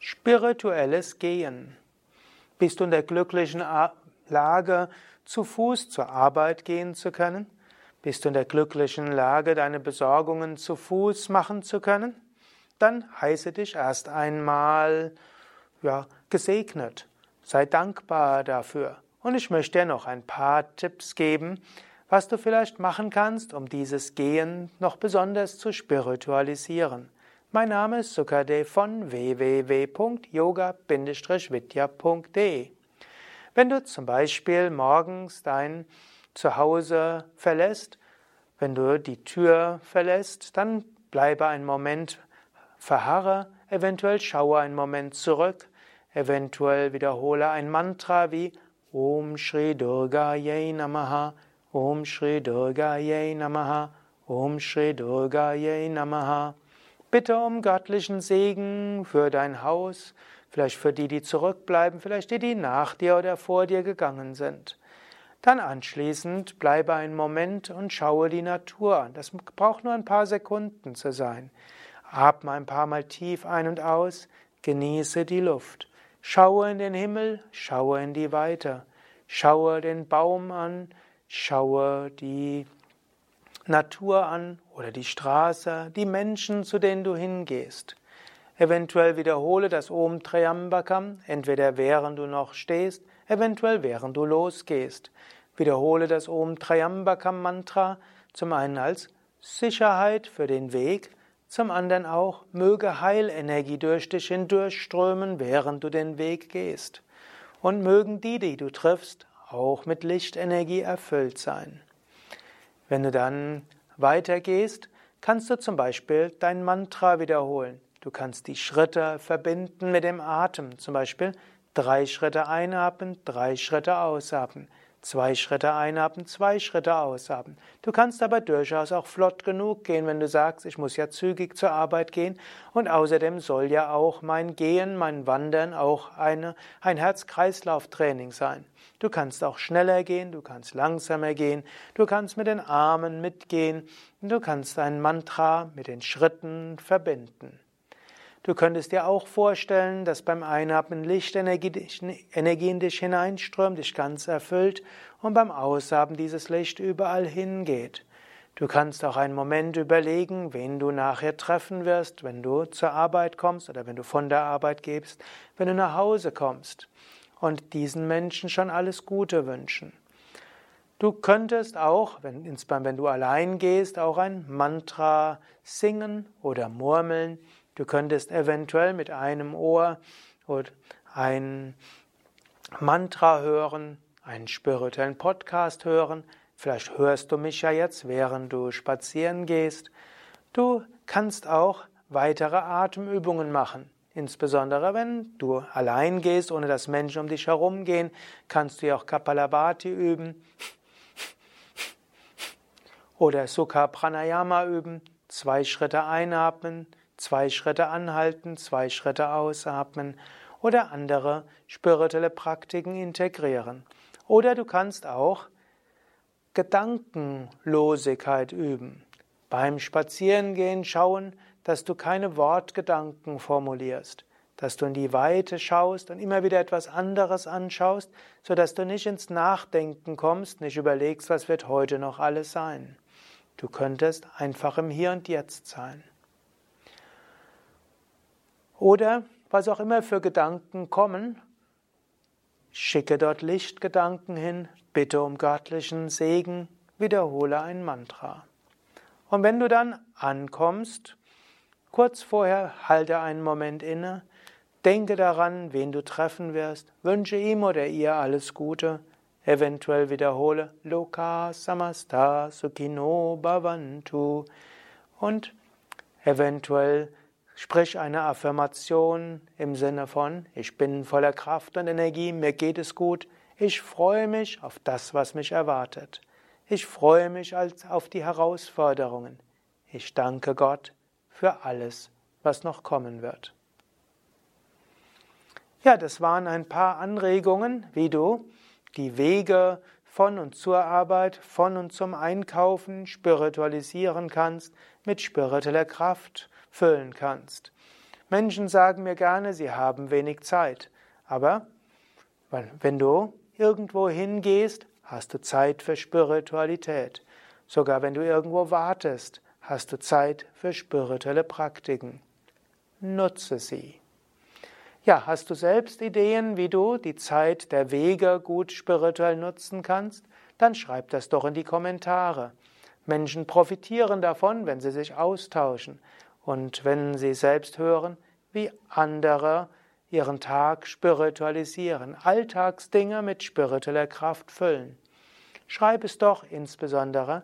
Spirituelles Gehen. Bist du in der glücklichen Lage, zu Fuß zur Arbeit gehen zu können? Bist du in der glücklichen Lage, deine Besorgungen zu Fuß machen zu können? Dann heiße dich erst einmal ja, gesegnet. Sei dankbar dafür. Und ich möchte dir noch ein paar Tipps geben, was du vielleicht machen kannst, um dieses Gehen noch besonders zu spiritualisieren. Mein Name ist Sukadev von www.yoga-vidya.de. Wenn du zum Beispiel morgens dein Zuhause verlässt, wenn du die Tür verlässt, dann bleibe einen Moment, verharre, eventuell schaue einen Moment zurück, eventuell wiederhole ein Mantra wie Om Shri Durga Yay Namaha, Om Shri Durga Yay Namaha, Om Shri Durga Yay Namaha. Bitte um göttlichen Segen für dein Haus, vielleicht für die, die zurückbleiben, vielleicht die, die nach dir oder vor dir gegangen sind. Dann anschließend bleibe einen Moment und schaue die Natur an. Das braucht nur ein paar Sekunden zu sein. Atme ein paar Mal tief ein und aus, genieße die Luft. Schaue in den Himmel, schaue in die Weite. Schaue den Baum an, schaue die Natur an oder die Straße, die Menschen, zu denen du hingehst. Eventuell wiederhole das Om Triambakam, entweder während du noch stehst, eventuell während du losgehst. Wiederhole das Om Triambakam Mantra, zum einen als Sicherheit für den Weg, zum anderen auch möge Heilenergie durch dich hindurchströmen, während du den Weg gehst. Und mögen die, die du triffst, auch mit Lichtenergie erfüllt sein. Wenn du dann weitergehst, kannst du zum Beispiel dein Mantra wiederholen. Du kannst die Schritte verbinden mit dem Atem. Zum Beispiel drei Schritte einatmen, drei Schritte ausatmen. Zwei Schritte einatmen, zwei Schritte ausatmen. Du kannst aber durchaus auch flott genug gehen, wenn du sagst, ich muss ja zügig zur Arbeit gehen. Und außerdem soll ja auch mein Gehen, mein Wandern auch eine, ein Herz-Kreislauf-Training sein. Du kannst auch schneller gehen, du kannst langsamer gehen, du kannst mit den Armen mitgehen, du kannst ein Mantra mit den Schritten verbinden. Du könntest dir auch vorstellen, dass beim Einatmen Lichtenergie in dich hineinströmt, dich ganz erfüllt und beim Ausatmen dieses Licht überall hingeht. Du kannst auch einen Moment überlegen, wen du nachher treffen wirst, wenn du zur Arbeit kommst oder wenn du von der Arbeit gehst, wenn du nach Hause kommst und diesen Menschen schon alles Gute wünschen. Du könntest auch, wenn, wenn du allein gehst, auch ein Mantra singen oder murmeln, Du könntest eventuell mit einem Ohr ein Mantra hören, einen spirituellen Podcast hören. Vielleicht hörst du mich ja jetzt, während du spazieren gehst. Du kannst auch weitere Atemübungen machen. Insbesondere wenn du allein gehst, ohne dass Menschen um dich herum gehen, kannst du ja auch Kapalabhati üben oder Sukha Pranayama üben. Zwei Schritte einatmen, Zwei Schritte anhalten, zwei Schritte ausatmen oder andere spirituelle Praktiken integrieren. Oder du kannst auch Gedankenlosigkeit üben. Beim Spazierengehen schauen, dass du keine Wortgedanken formulierst, dass du in die Weite schaust und immer wieder etwas anderes anschaust, sodass du nicht ins Nachdenken kommst, nicht überlegst, was wird heute noch alles sein. Du könntest einfach im Hier und Jetzt sein. Oder was auch immer für Gedanken kommen, schicke dort Lichtgedanken hin, bitte um göttlichen Segen, wiederhole ein Mantra. Und wenn du dann ankommst, kurz vorher halte einen Moment inne, denke daran, wen du treffen wirst, wünsche ihm oder ihr alles Gute, eventuell wiederhole Loka Samasta Sukhino Bhavantu und eventuell Sprich eine Affirmation im Sinne von, ich bin voller Kraft und Energie, mir geht es gut, ich freue mich auf das, was mich erwartet. Ich freue mich auf die Herausforderungen. Ich danke Gott für alles, was noch kommen wird. Ja, das waren ein paar Anregungen, wie du die Wege von und zur Arbeit, von und zum Einkaufen spiritualisieren kannst, mit spiritueller Kraft füllen kannst. Menschen sagen mir gerne, sie haben wenig Zeit. Aber wenn du irgendwo hingehst, hast du Zeit für Spiritualität. Sogar wenn du irgendwo wartest, hast du Zeit für spirituelle Praktiken. Nutze sie. Ja, hast du selbst Ideen, wie du die Zeit der Wege gut spirituell nutzen kannst? Dann schreib das doch in die Kommentare. Menschen profitieren davon, wenn sie sich austauschen und wenn sie selbst hören, wie andere ihren Tag spiritualisieren, Alltagsdinge mit spiritueller Kraft füllen. Schreib es doch insbesondere,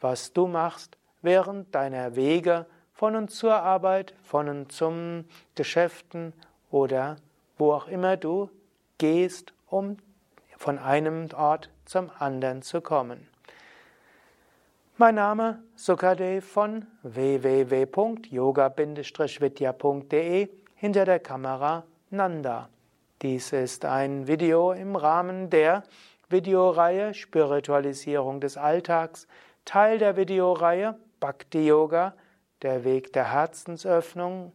was du machst während deiner Wege von und zur Arbeit, von und zum Geschäften oder wo auch immer du gehst, um von einem Ort zum anderen zu kommen. Mein Name Sukadev von www.yoga-vidya.de hinter der Kamera Nanda. Dies ist ein Video im Rahmen der Videoreihe Spiritualisierung des Alltags, Teil der Videoreihe Bhakti Yoga, der Weg der Herzensöffnung,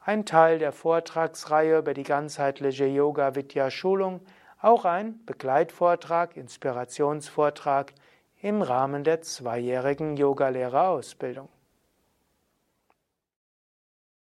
ein Teil der Vortragsreihe über die ganzheitliche Yoga Vidya Schulung, auch ein Begleitvortrag, Inspirationsvortrag im Rahmen der zweijährigen Yogalehrerausbildung.